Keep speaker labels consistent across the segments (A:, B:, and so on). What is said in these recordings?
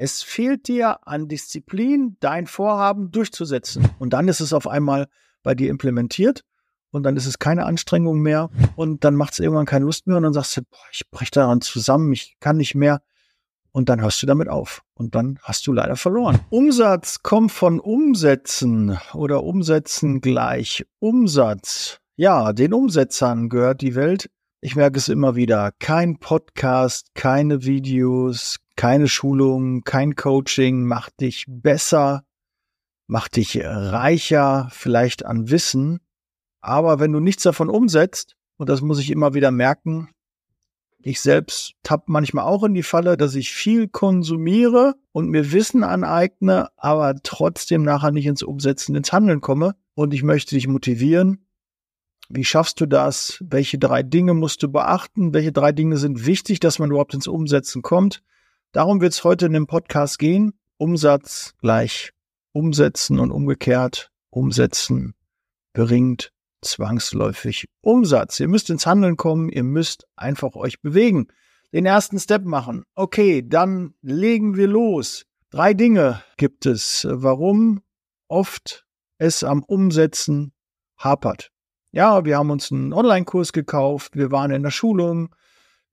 A: Es fehlt dir an Disziplin, dein Vorhaben durchzusetzen. Und dann ist es auf einmal bei dir implementiert und dann ist es keine Anstrengung mehr und dann macht es irgendwann keine Lust mehr und dann sagst du, boah, ich breche daran zusammen, ich kann nicht mehr und dann hörst du damit auf und dann hast du leider verloren. Umsatz kommt von Umsätzen oder Umsätzen gleich Umsatz. Ja, den Umsetzern gehört die Welt. Ich merke es immer wieder. Kein Podcast, keine Videos, keine Schulung, kein Coaching macht dich besser, macht dich reicher, vielleicht an Wissen. Aber wenn du nichts davon umsetzt, und das muss ich immer wieder merken, ich selbst tapp manchmal auch in die Falle, dass ich viel konsumiere und mir Wissen aneigne, aber trotzdem nachher nicht ins Umsetzen, ins Handeln komme. Und ich möchte dich motivieren. Wie schaffst du das? Welche drei Dinge musst du beachten? Welche drei Dinge sind wichtig, dass man überhaupt ins Umsetzen kommt? Darum wird es heute in dem Podcast gehen. Umsatz gleich umsetzen und umgekehrt. Umsetzen bringt zwangsläufig Umsatz. Ihr müsst ins Handeln kommen, ihr müsst einfach euch bewegen. Den ersten Step machen. Okay, dann legen wir los. Drei Dinge gibt es, warum oft es am Umsetzen hapert. Ja, wir haben uns einen Online-Kurs gekauft, wir waren in der Schulung,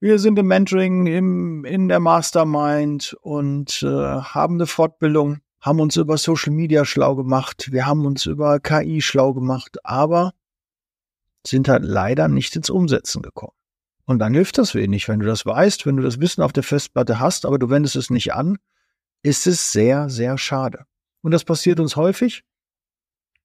A: wir sind im Mentoring, im, in der Mastermind und äh, haben eine Fortbildung, haben uns über Social Media schlau gemacht, wir haben uns über KI schlau gemacht, aber sind halt leider nicht ins Umsetzen gekommen. Und dann hilft das wenig, wenn du das weißt, wenn du das Wissen auf der Festplatte hast, aber du wendest es nicht an, ist es sehr, sehr schade. Und das passiert uns häufig.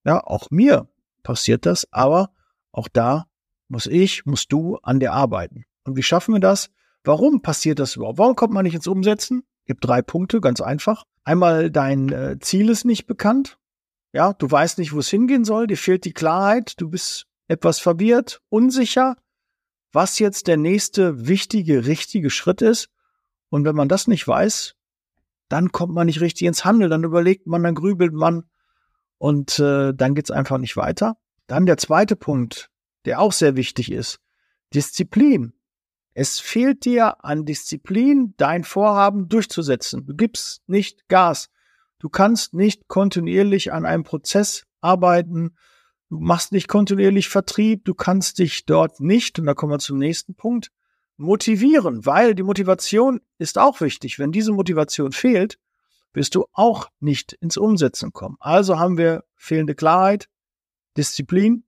A: Ja, auch mir passiert das, aber auch da muss ich, musst du an dir arbeiten. Und wie schaffen wir das? Warum passiert das überhaupt? Warum kommt man nicht ins Umsetzen? Gibt drei Punkte, ganz einfach. Einmal dein äh, Ziel ist nicht bekannt. Ja, du weißt nicht, wo es hingehen soll. Dir fehlt die Klarheit. Du bist etwas verwirrt, unsicher, was jetzt der nächste wichtige, richtige Schritt ist. Und wenn man das nicht weiß, dann kommt man nicht richtig ins Handeln, dann überlegt man, dann grübelt man und äh, dann geht's einfach nicht weiter. Dann der zweite Punkt, der auch sehr wichtig ist, Disziplin. Es fehlt dir an Disziplin, dein Vorhaben durchzusetzen. Du gibst nicht Gas. Du kannst nicht kontinuierlich an einem Prozess arbeiten, Du machst nicht kontinuierlich Vertrieb, du kannst dich dort nicht, und da kommen wir zum nächsten Punkt, motivieren, weil die Motivation ist auch wichtig. Wenn diese Motivation fehlt, wirst du auch nicht ins Umsetzen kommen. Also haben wir fehlende Klarheit, Disziplin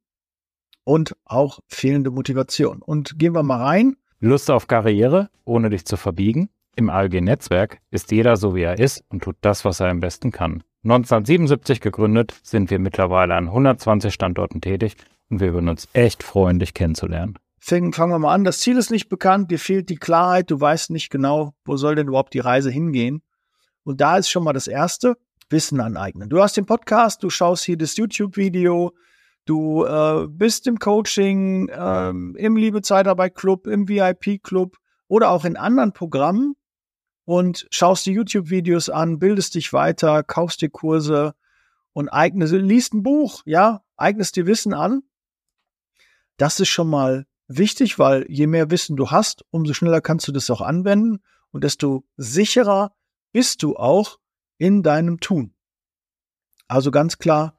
A: und auch fehlende Motivation. Und gehen wir mal rein.
B: Lust auf Karriere, ohne dich zu verbiegen. Im ALG-Netzwerk ist jeder so, wie er ist und tut das, was er am besten kann. 1977 gegründet, sind wir mittlerweile an 120 Standorten tätig und wir würden uns echt freuen, dich kennenzulernen.
A: Fangen, fangen wir mal an. Das Ziel ist nicht bekannt, dir fehlt die Klarheit, du weißt nicht genau, wo soll denn überhaupt die Reise hingehen. Und da ist schon mal das Erste, Wissen aneignen. Du hast den Podcast, du schaust hier das YouTube-Video, du äh, bist im Coaching, äh, im Liebe Zeitarbeit Club, im VIP Club oder auch in anderen Programmen und schaust dir YouTube-Videos an, bildest dich weiter, kaufst dir Kurse und eignest, liest ein Buch, ja, eignest dir Wissen an. Das ist schon mal wichtig, weil je mehr Wissen du hast, umso schneller kannst du das auch anwenden und desto sicherer bist du auch in deinem Tun. Also ganz klar,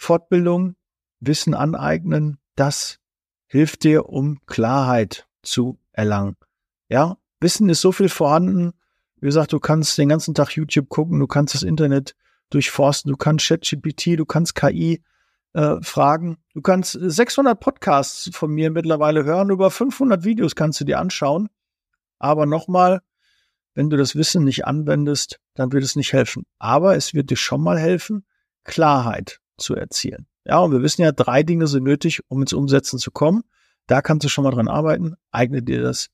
A: Fortbildung, Wissen aneignen, das hilft dir, um Klarheit zu erlangen. Ja, Wissen ist so viel vorhanden. Wie gesagt, du kannst den ganzen Tag YouTube gucken, du kannst das Internet durchforsten, du kannst ChatGPT, du kannst KI äh, fragen. Du kannst 600 Podcasts von mir mittlerweile hören, über 500 Videos kannst du dir anschauen. Aber nochmal, wenn du das Wissen nicht anwendest, dann wird es nicht helfen. Aber es wird dir schon mal helfen, Klarheit zu erzielen. Ja, und wir wissen ja, drei Dinge sind nötig, um ins Umsetzen zu kommen. Da kannst du schon mal dran arbeiten. Eigne dir das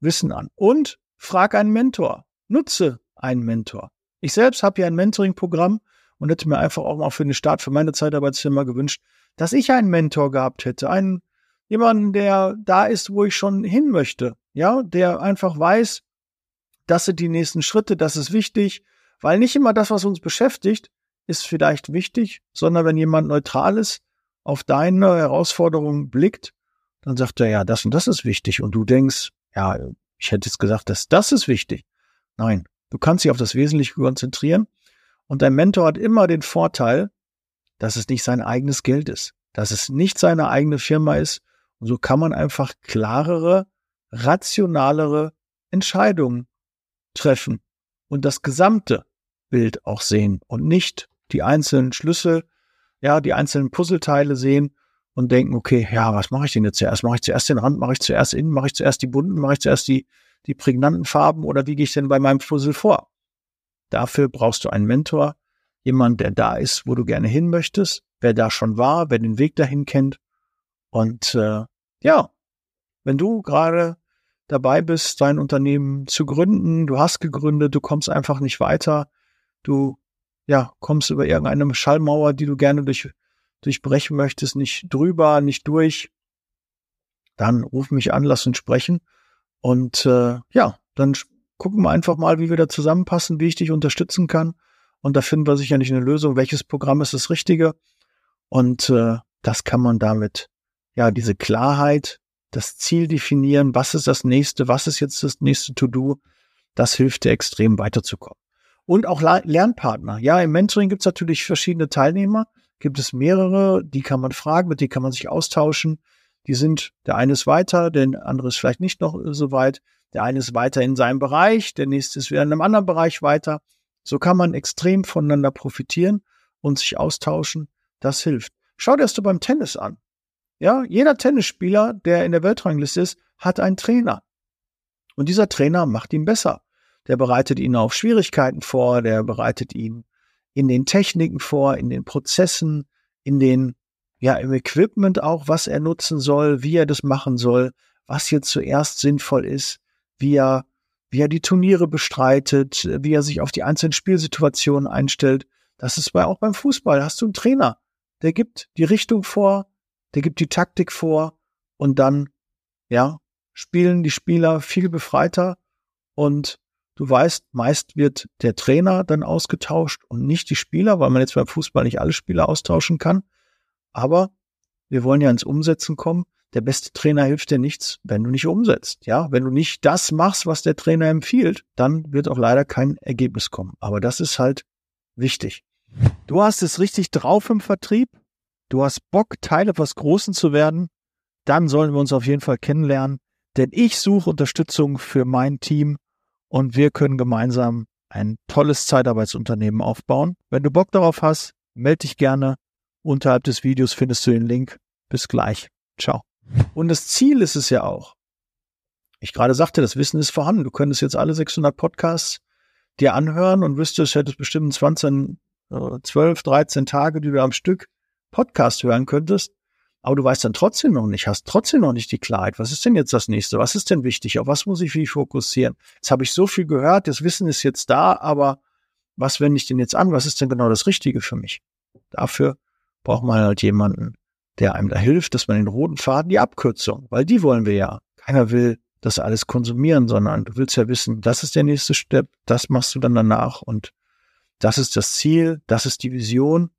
A: Wissen an. Und frag einen Mentor. Nutze einen Mentor. Ich selbst habe hier ein Mentoring-Programm und hätte mir einfach auch mal für den Start für meine Zeitarbeitsfirma gewünscht, dass ich einen Mentor gehabt hätte. Einen, jemanden, der da ist, wo ich schon hin möchte. Ja, der einfach weiß, das sind die nächsten Schritte, das ist wichtig, weil nicht immer das, was uns beschäftigt, ist vielleicht wichtig, sondern wenn jemand Neutrales auf deine Herausforderungen blickt, dann sagt er, ja, das und das ist wichtig. Und du denkst, ja, ich hätte jetzt gesagt, dass das ist wichtig. Nein, Du kannst dich auf das Wesentliche konzentrieren. Und dein Mentor hat immer den Vorteil, dass es nicht sein eigenes Geld ist, dass es nicht seine eigene Firma ist. Und so kann man einfach klarere, rationalere Entscheidungen treffen und das gesamte Bild auch sehen und nicht die einzelnen Schlüssel, ja, die einzelnen Puzzleteile sehen und denken, okay, ja, was mache ich denn jetzt zuerst? Mache ich zuerst den Rand, mache ich zuerst innen, mache ich zuerst die bunten, mache ich zuerst die, die prägnanten Farben oder wie gehe ich denn bei meinem Puzzle vor? Dafür brauchst du einen Mentor, jemand, der da ist, wo du gerne hin möchtest, wer da schon war, wer den Weg dahin kennt. Und äh, ja, wenn du gerade dabei bist, dein Unternehmen zu gründen, du hast gegründet, du kommst einfach nicht weiter, du ja, kommst über irgendeine Schallmauer, die du gerne durch, durchbrechen möchtest, nicht drüber, nicht durch, dann ruf mich an, lass uns sprechen. Und äh, ja, dann gucken wir einfach mal, wie wir da zusammenpassen, wie ich dich unterstützen kann. Und da finden wir sicherlich eine Lösung. Welches Programm ist das Richtige? Und äh, das kann man damit, ja, diese Klarheit, das Ziel definieren, was ist das nächste, was ist jetzt das nächste To-Do, das hilft dir extrem weiterzukommen. Und auch Lernpartner. Ja, im Mentoring gibt es natürlich verschiedene Teilnehmer, gibt es mehrere, die kann man fragen, mit denen kann man sich austauschen. Die sind, der eine ist weiter, der andere ist vielleicht nicht noch so weit. Der eine ist weiter in seinem Bereich, der nächste ist wieder in einem anderen Bereich weiter. So kann man extrem voneinander profitieren und sich austauschen. Das hilft. Schau dir das du beim Tennis an. Ja, jeder Tennisspieler, der in der Weltrangliste ist, hat einen Trainer. Und dieser Trainer macht ihn besser. Der bereitet ihn auf Schwierigkeiten vor, der bereitet ihn in den Techniken vor, in den Prozessen, in den, ja, im Equipment auch, was er nutzen soll, wie er das machen soll, was hier zuerst sinnvoll ist, wie er wie er die Turniere bestreitet, wie er sich auf die einzelnen Spielsituationen einstellt. Das ist bei, auch beim Fußball. Hast du einen Trainer, der gibt die Richtung vor, der gibt die Taktik vor und dann, ja, spielen die Spieler viel befreiter und du weißt, meist wird der Trainer dann ausgetauscht und nicht die Spieler, weil man jetzt beim Fußball nicht alle Spieler austauschen kann. Aber wir wollen ja ins Umsetzen kommen der beste Trainer hilft dir nichts, wenn du nicht umsetzt. Ja, wenn du nicht das machst, was der Trainer empfiehlt, dann wird auch leider kein Ergebnis kommen. Aber das ist halt wichtig. Du hast es richtig drauf im Vertrieb. Du hast Bock, Teil etwas Großen zu werden. Dann sollen wir uns auf jeden Fall kennenlernen, denn ich suche Unterstützung für mein Team und wir können gemeinsam ein tolles Zeitarbeitsunternehmen aufbauen. Wenn du Bock darauf hast, melde dich gerne. Unterhalb des Videos findest du den Link. Bis gleich. Ciao. Und das Ziel ist es ja auch. Ich gerade sagte, das Wissen ist vorhanden. Du könntest jetzt alle 600 Podcasts dir anhören und wüsstest, hättest bestimmt 20, 12, 13 Tage, die du am Stück Podcast hören könntest. Aber du weißt dann trotzdem noch nicht, hast trotzdem noch nicht die Klarheit. Was ist denn jetzt das nächste? Was ist denn wichtig? Auf was muss ich wie fokussieren? Jetzt habe ich so viel gehört, das Wissen ist jetzt da, aber was wende ich denn jetzt an? Was ist denn genau das Richtige für mich? Dafür braucht man halt jemanden, der einem da hilft, dass man den roten Faden, die Abkürzung, weil die wollen wir ja. Keiner will das alles konsumieren, sondern du willst ja wissen, das ist der nächste Step, das machst du dann danach und das ist das Ziel, das ist die Vision.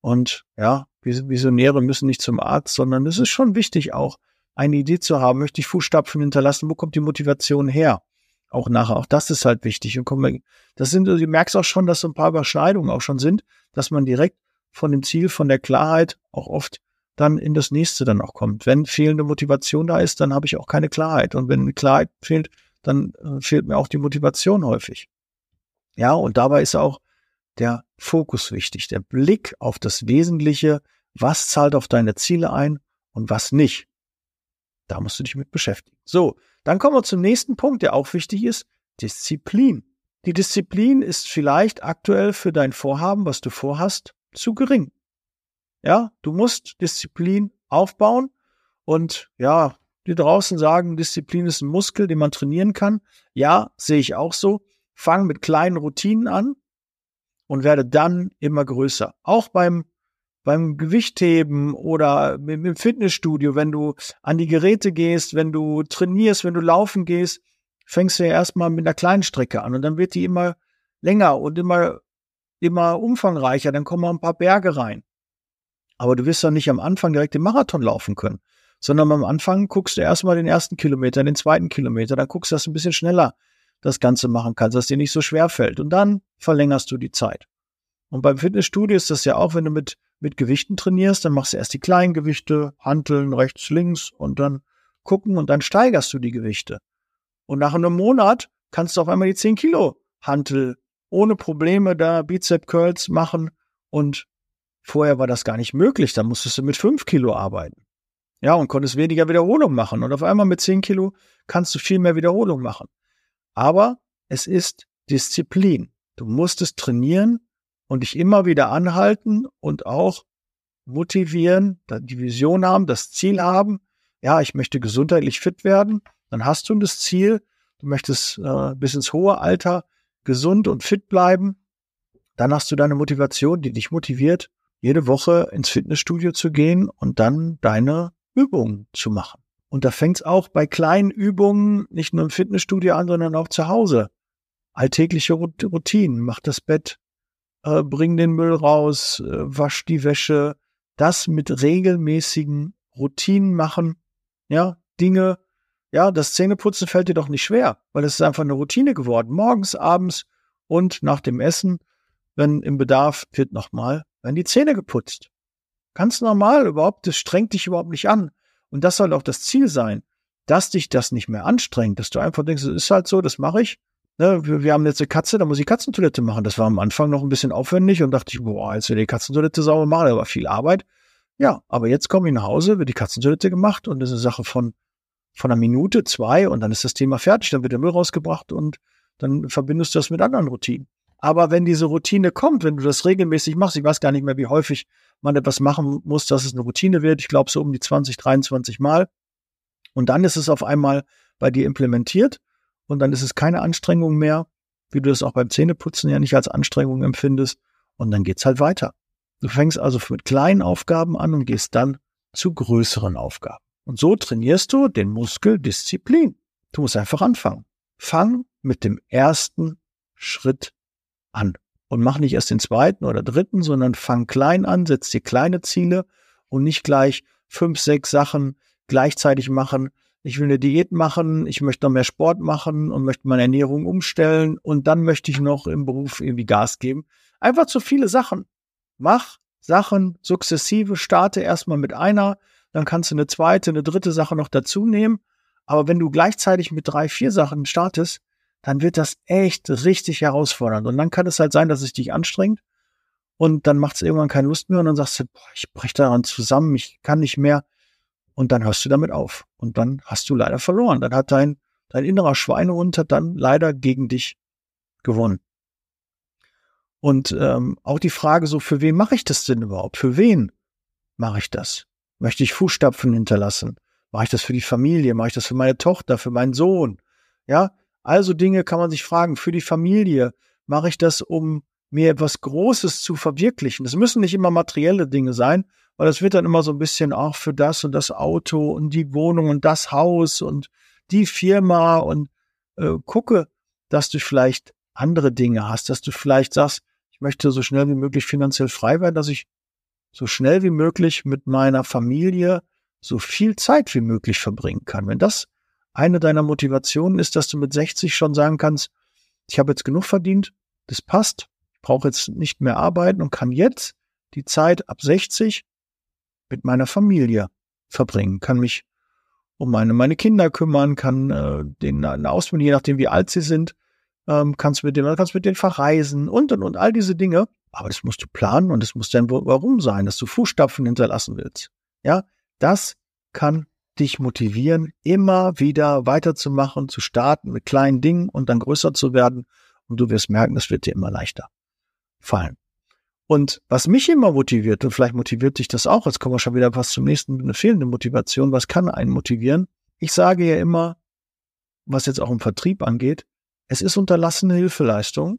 A: Und ja, Visionäre müssen nicht zum Arzt, sondern es ist schon wichtig auch, eine Idee zu haben, möchte ich Fußstapfen hinterlassen, wo kommt die Motivation her? Auch nachher, auch das ist halt wichtig. Und komm, das sind, du merkst auch schon, dass so ein paar Überschneidungen auch schon sind, dass man direkt von dem Ziel, von der Klarheit auch oft dann in das nächste dann auch kommt. Wenn fehlende Motivation da ist, dann habe ich auch keine Klarheit. Und wenn Klarheit fehlt, dann äh, fehlt mir auch die Motivation häufig. Ja, und dabei ist auch der Fokus wichtig, der Blick auf das Wesentliche, was zahlt auf deine Ziele ein und was nicht. Da musst du dich mit beschäftigen. So, dann kommen wir zum nächsten Punkt, der auch wichtig ist, Disziplin. Die Disziplin ist vielleicht aktuell für dein Vorhaben, was du vorhast, zu gering. Ja, du musst Disziplin aufbauen und ja, die draußen sagen, Disziplin ist ein Muskel, den man trainieren kann. Ja, sehe ich auch so. Fang mit kleinen Routinen an und werde dann immer größer. Auch beim beim Gewichtheben oder im Fitnessstudio, wenn du an die Geräte gehst, wenn du trainierst, wenn du laufen gehst, fängst du ja erstmal mit einer kleinen Strecke an und dann wird die immer länger und immer, immer umfangreicher. Dann kommen ein paar Berge rein. Aber du wirst doch nicht am Anfang direkt den Marathon laufen können, sondern am Anfang guckst du erstmal den ersten Kilometer, den zweiten Kilometer, dann guckst du das ein bisschen schneller. das Ganze machen kannst, dass dir nicht so schwer fällt. Und dann verlängerst du die Zeit. Und beim Fitnessstudio ist das ja auch, wenn du mit, mit Gewichten trainierst, dann machst du erst die kleinen Gewichte, Hanteln rechts, links und dann gucken und dann steigerst du die Gewichte. Und nach einem Monat kannst du auf einmal die 10 Kilo Hantel ohne Probleme da Bizep Curls machen und vorher war das gar nicht möglich. Da musstest du mit 5 Kilo arbeiten. Ja, und konntest weniger Wiederholung machen. Und auf einmal mit 10 Kilo kannst du viel mehr Wiederholung machen. Aber es ist Disziplin. Du musst es trainieren und dich immer wieder anhalten und auch motivieren, die Vision haben, das Ziel haben. Ja, ich möchte gesundheitlich fit werden. Dann hast du das Ziel. Du möchtest äh, bis ins hohe Alter gesund und fit bleiben. Dann hast du deine Motivation, die dich motiviert, jede Woche ins Fitnessstudio zu gehen und dann deine Übungen zu machen. Und da fängt es auch bei kleinen Übungen nicht nur im Fitnessstudio an, sondern auch zu Hause. Alltägliche Routinen. Mach das Bett, äh, bring den Müll raus, äh, wasch die Wäsche. Das mit regelmäßigen Routinen machen. Ja, Dinge. Ja, das Zähneputzen fällt dir doch nicht schwer, weil es ist einfach eine Routine geworden. Morgens, abends und nach dem Essen, wenn im Bedarf wird nochmal, werden die Zähne geputzt. Ganz normal, überhaupt, das strengt dich überhaupt nicht an. Und das soll auch das Ziel sein, dass dich das nicht mehr anstrengt, dass du einfach denkst, es ist halt so, das mache ich. Ne, wir, wir, haben jetzt eine Katze, da muss ich Katzentoilette machen. Das war am Anfang noch ein bisschen aufwendig und dachte ich, boah, jetzt will die Katzentoilette sauber machen, da war viel Arbeit. Ja, aber jetzt komme ich nach Hause, wird die Katzentoilette gemacht und das ist eine Sache von, von einer Minute, zwei und dann ist das Thema fertig, dann wird der Müll rausgebracht und dann verbindest du das mit anderen Routinen. Aber wenn diese Routine kommt, wenn du das regelmäßig machst, ich weiß gar nicht mehr, wie häufig man etwas machen muss, dass es eine Routine wird. Ich glaube so um die 20, 23 Mal. Und dann ist es auf einmal bei dir implementiert und dann ist es keine Anstrengung mehr, wie du das auch beim Zähneputzen ja nicht als Anstrengung empfindest. Und dann geht's halt weiter. Du fängst also mit kleinen Aufgaben an und gehst dann zu größeren Aufgaben. Und so trainierst du den Muskel Disziplin. Du musst einfach anfangen. Fang mit dem ersten Schritt an und mach nicht erst den zweiten oder dritten, sondern fang klein an, setz dir kleine Ziele und nicht gleich fünf, sechs Sachen gleichzeitig machen. Ich will eine Diät machen, ich möchte noch mehr Sport machen und möchte meine Ernährung umstellen und dann möchte ich noch im Beruf irgendwie Gas geben. Einfach zu viele Sachen. Mach Sachen sukzessive, starte erstmal mit einer, dann kannst du eine zweite, eine dritte Sache noch dazu nehmen. Aber wenn du gleichzeitig mit drei, vier Sachen startest, dann wird das echt richtig herausfordernd. Und dann kann es halt sein, dass es dich anstrengt und dann macht es irgendwann keine Lust mehr und dann sagst du, boah, ich brech daran zusammen, ich kann nicht mehr. Und dann hörst du damit auf. Und dann hast du leider verloren. Dann hat dein, dein innerer Schweinehund hat dann leider gegen dich gewonnen. Und ähm, auch die Frage so, für wen mache ich das denn überhaupt? Für wen mache ich das? Möchte ich Fußstapfen hinterlassen? Mache ich das für die Familie? Mache ich das für meine Tochter, für meinen Sohn? Ja, also Dinge kann man sich fragen, für die Familie mache ich das, um mir etwas Großes zu verwirklichen. Es müssen nicht immer materielle Dinge sein, weil es wird dann immer so ein bisschen auch für das und das Auto und die Wohnung und das Haus und die Firma und äh, gucke, dass du vielleicht andere Dinge hast, dass du vielleicht sagst, ich möchte so schnell wie möglich finanziell frei werden, dass ich so schnell wie möglich mit meiner Familie so viel Zeit wie möglich verbringen kann. Wenn das eine deiner Motivationen ist, dass du mit 60 schon sagen kannst, ich habe jetzt genug verdient, das passt, brauche jetzt nicht mehr arbeiten und kann jetzt die Zeit ab 60 mit meiner Familie verbringen, kann mich um meine, meine Kinder kümmern, kann äh, den Ausbildung, je nachdem wie alt sie sind, ähm, kannst mit dem, kannst mit denen verreisen und und und all diese Dinge. Aber das musst du planen und das muss dann warum sein, dass du Fußstapfen hinterlassen willst. Ja, das kann dich motivieren, immer wieder weiterzumachen, zu starten mit kleinen Dingen und dann größer zu werden. Und du wirst merken, das wird dir immer leichter fallen. Und was mich immer motiviert, und vielleicht motiviert dich das auch, jetzt kommen wir schon wieder fast zum nächsten, eine fehlende Motivation, was kann einen motivieren? Ich sage ja immer, was jetzt auch im Vertrieb angeht, es ist unterlassene Hilfeleistung,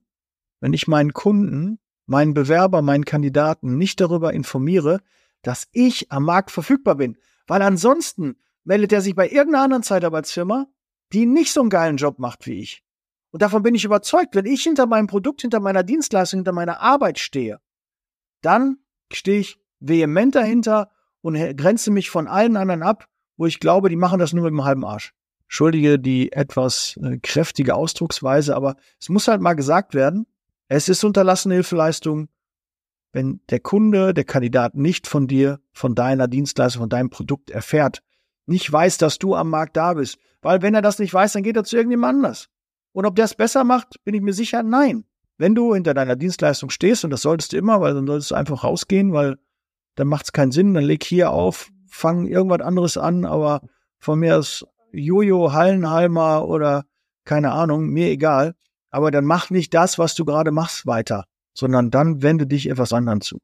A: wenn ich meinen Kunden, meinen Bewerber, meinen Kandidaten nicht darüber informiere, dass ich am Markt verfügbar bin. Weil ansonsten meldet er sich bei irgendeiner anderen Zeitarbeitsfirma, die nicht so einen geilen Job macht wie ich. Und davon bin ich überzeugt, wenn ich hinter meinem Produkt, hinter meiner Dienstleistung, hinter meiner Arbeit stehe, dann stehe ich vehement dahinter und grenze mich von allen anderen ab, wo ich glaube, die machen das nur mit dem halben Arsch. Schuldige die etwas äh, kräftige Ausdrucksweise, aber es muss halt mal gesagt werden, es ist unterlassene Hilfeleistung, wenn der Kunde, der Kandidat nicht von dir, von deiner Dienstleistung, von deinem Produkt erfährt, nicht weiß, dass du am Markt da bist. Weil wenn er das nicht weiß, dann geht er zu irgendjemand anders. Und ob der es besser macht, bin ich mir sicher, nein. Wenn du hinter deiner Dienstleistung stehst, und das solltest du immer, weil dann solltest du einfach rausgehen, weil dann macht es keinen Sinn, dann leg hier auf, fang irgendwas anderes an, aber von mir aus Jojo, Hallenheimer oder keine Ahnung, mir egal. Aber dann mach nicht das, was du gerade machst, weiter, sondern dann wende dich etwas anderem zu.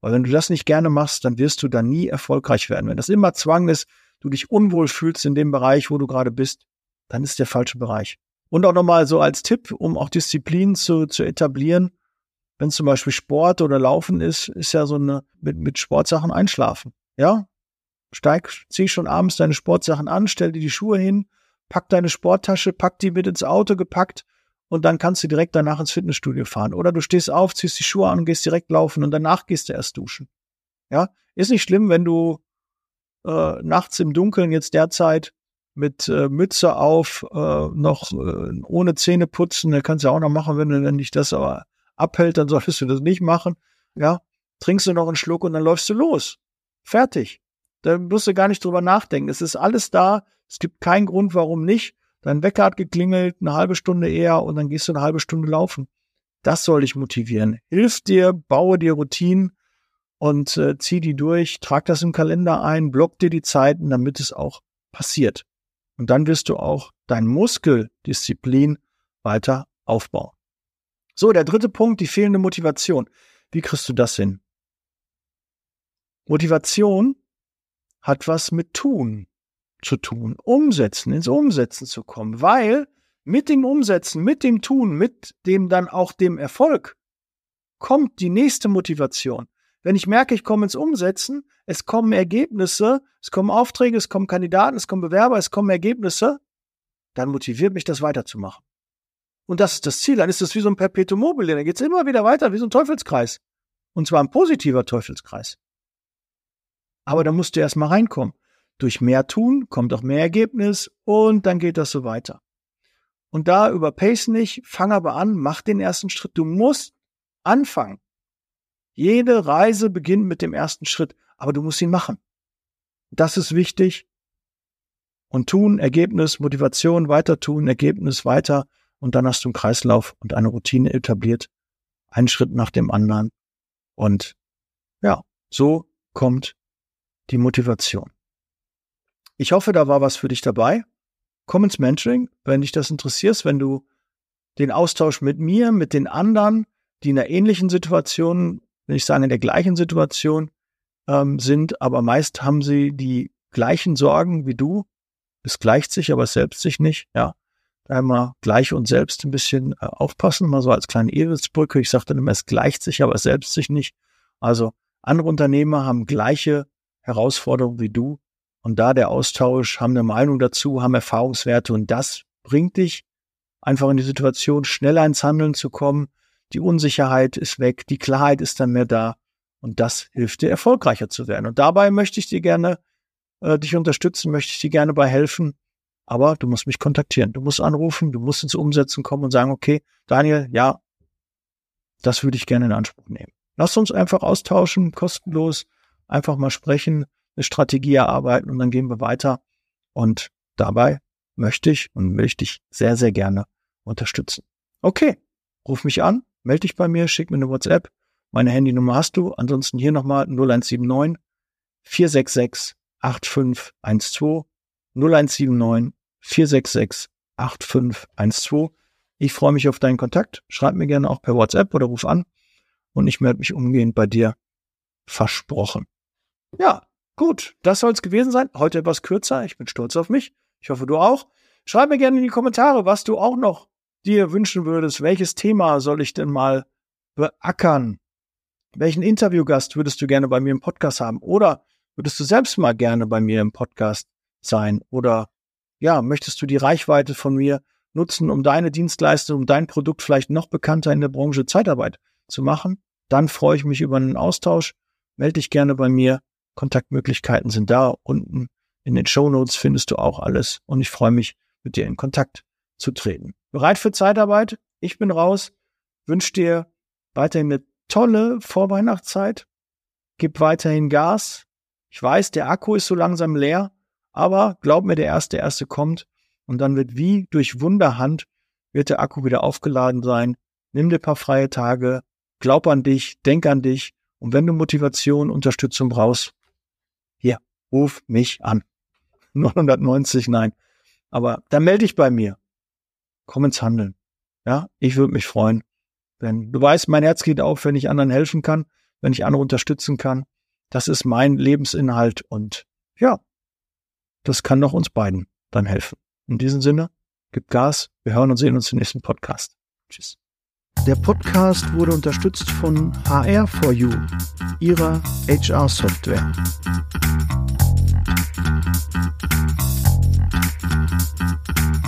A: Weil wenn du das nicht gerne machst, dann wirst du da nie erfolgreich werden. Wenn das immer Zwang ist, du dich unwohl fühlst in dem Bereich, wo du gerade bist, dann ist der falsche Bereich. Und auch nochmal so als Tipp, um auch Disziplin zu, zu etablieren, wenn zum Beispiel Sport oder Laufen ist, ist ja so eine mit, mit Sportsachen einschlafen. Ja, steig, zieh schon abends deine Sportsachen an, stell dir die Schuhe hin, pack deine Sporttasche, pack die mit ins Auto gepackt und dann kannst du direkt danach ins Fitnessstudio fahren. Oder du stehst auf, ziehst die Schuhe an und gehst direkt laufen und danach gehst du erst duschen. Ja, ist nicht schlimm, wenn du äh, nachts im Dunkeln jetzt derzeit mit äh, Mütze auf, äh, noch äh, ohne Zähne putzen, da kannst du ja auch noch machen, wenn du wenn dich das aber abhält, dann solltest du das nicht machen. Ja, trinkst du noch einen Schluck und dann läufst du los. Fertig. Da musst du gar nicht drüber nachdenken. Es ist alles da. Es gibt keinen Grund, warum nicht. Dein Wecker hat geklingelt, eine halbe Stunde eher und dann gehst du eine halbe Stunde laufen. Das soll dich motivieren. Hilf dir, baue dir Routinen und äh, zieh die durch, trag das im Kalender ein, block dir die Zeiten, damit es auch passiert. Und dann wirst du auch dein Muskeldisziplin weiter aufbauen. So, der dritte Punkt, die fehlende Motivation. Wie kriegst du das hin? Motivation hat was mit tun zu tun, umsetzen, ins Umsetzen zu kommen, weil mit dem Umsetzen, mit dem Tun, mit dem dann auch dem Erfolg kommt die nächste Motivation. Wenn ich merke, ich komme ins Umsetzen, es kommen Ergebnisse, es kommen Aufträge, es kommen Kandidaten, es kommen Bewerber, es kommen Ergebnisse, dann motiviert mich das weiterzumachen. Und das ist das Ziel. Dann ist es wie so ein Perpetuum mobile. Dann geht es immer wieder weiter, wie so ein Teufelskreis. Und zwar ein positiver Teufelskreis. Aber da musst du erst mal reinkommen. Durch mehr tun kommt auch mehr Ergebnis und dann geht das so weiter. Und da überpace nicht, fang aber an, mach den ersten Schritt. Du musst anfangen. Jede Reise beginnt mit dem ersten Schritt, aber du musst ihn machen. Das ist wichtig. Und tun, Ergebnis, Motivation, weiter tun, Ergebnis, weiter. Und dann hast du einen Kreislauf und eine Routine etabliert. Einen Schritt nach dem anderen. Und ja, so kommt die Motivation. Ich hoffe, da war was für dich dabei. Komm ins Mentoring, wenn dich das interessiert, wenn du den Austausch mit mir, mit den anderen, die in einer ähnlichen Situation, wenn ich sagen in der gleichen Situation ähm, sind, aber meist haben sie die gleichen Sorgen wie du. Es gleicht sich, aber es selbst sich nicht. Ja, einmal gleich und selbst ein bisschen äh, aufpassen, mal so als kleine Eselsbrücke. Ich sage dann immer, es gleicht sich, aber es selbst sich nicht. Also andere Unternehmer haben gleiche Herausforderungen wie du. Und da der Austausch, haben eine Meinung dazu, haben Erfahrungswerte und das bringt dich einfach in die Situation, schneller ins Handeln zu kommen. Die Unsicherheit ist weg, die Klarheit ist dann mehr da und das hilft dir, erfolgreicher zu werden. Und dabei möchte ich dir gerne äh, dich unterstützen, möchte ich dir gerne bei helfen. Aber du musst mich kontaktieren. Du musst anrufen, du musst ins Umsetzen kommen und sagen, okay, Daniel, ja, das würde ich gerne in Anspruch nehmen. Lass uns einfach austauschen, kostenlos einfach mal sprechen, eine Strategie erarbeiten und dann gehen wir weiter. Und dabei möchte ich und will ich dich sehr, sehr gerne unterstützen. Okay, ruf mich an, melde dich bei mir, schick mir eine WhatsApp. Meine Handynummer hast du. Ansonsten hier nochmal 0179 466 8512 0179 466 8512. Ich freue mich auf deinen Kontakt. Schreib mir gerne auch per WhatsApp oder ruf an und ich melde mich umgehend bei dir. Versprochen. Ja, gut, das soll es gewesen sein. Heute etwas kürzer. Ich bin stolz auf mich. Ich hoffe, du auch. Schreib mir gerne in die Kommentare, was du auch noch dir wünschen würdest. Welches Thema soll ich denn mal beackern? Welchen Interviewgast würdest du gerne bei mir im Podcast haben? Oder würdest du selbst mal gerne bei mir im Podcast sein? Oder ja, möchtest du die Reichweite von mir nutzen, um deine Dienstleistung, um dein Produkt vielleicht noch bekannter in der Branche Zeitarbeit zu machen? Dann freue ich mich über einen Austausch. Melde dich gerne bei mir. Kontaktmöglichkeiten sind da unten In den Show Notes findest du auch alles und ich freue mich, mit dir in Kontakt zu treten. Bereit für Zeitarbeit? Ich bin raus. Wünsche dir weiterhin eine tolle Vorweihnachtszeit. Gib weiterhin Gas. Ich weiß, der Akku ist so langsam leer, aber glaub mir, der erste, erste kommt und dann wird wie durch Wunderhand wird der Akku wieder aufgeladen sein. Nimm dir paar freie Tage, glaub an dich, denk an dich und wenn du Motivation, Unterstützung brauchst, hier, ruf mich an. 990, nein. Aber dann melde dich bei mir komm ins Handeln. Ja, ich würde mich freuen. wenn du weißt, mein Herz geht auf, wenn ich anderen helfen kann, wenn ich andere unterstützen kann. Das ist mein Lebensinhalt und ja, das kann doch uns beiden dann helfen. In diesem Sinne, gib Gas, wir hören und sehen uns im nächsten Podcast. Tschüss. Der Podcast wurde unterstützt von HR4U, ihrer HR-Software. Thank you.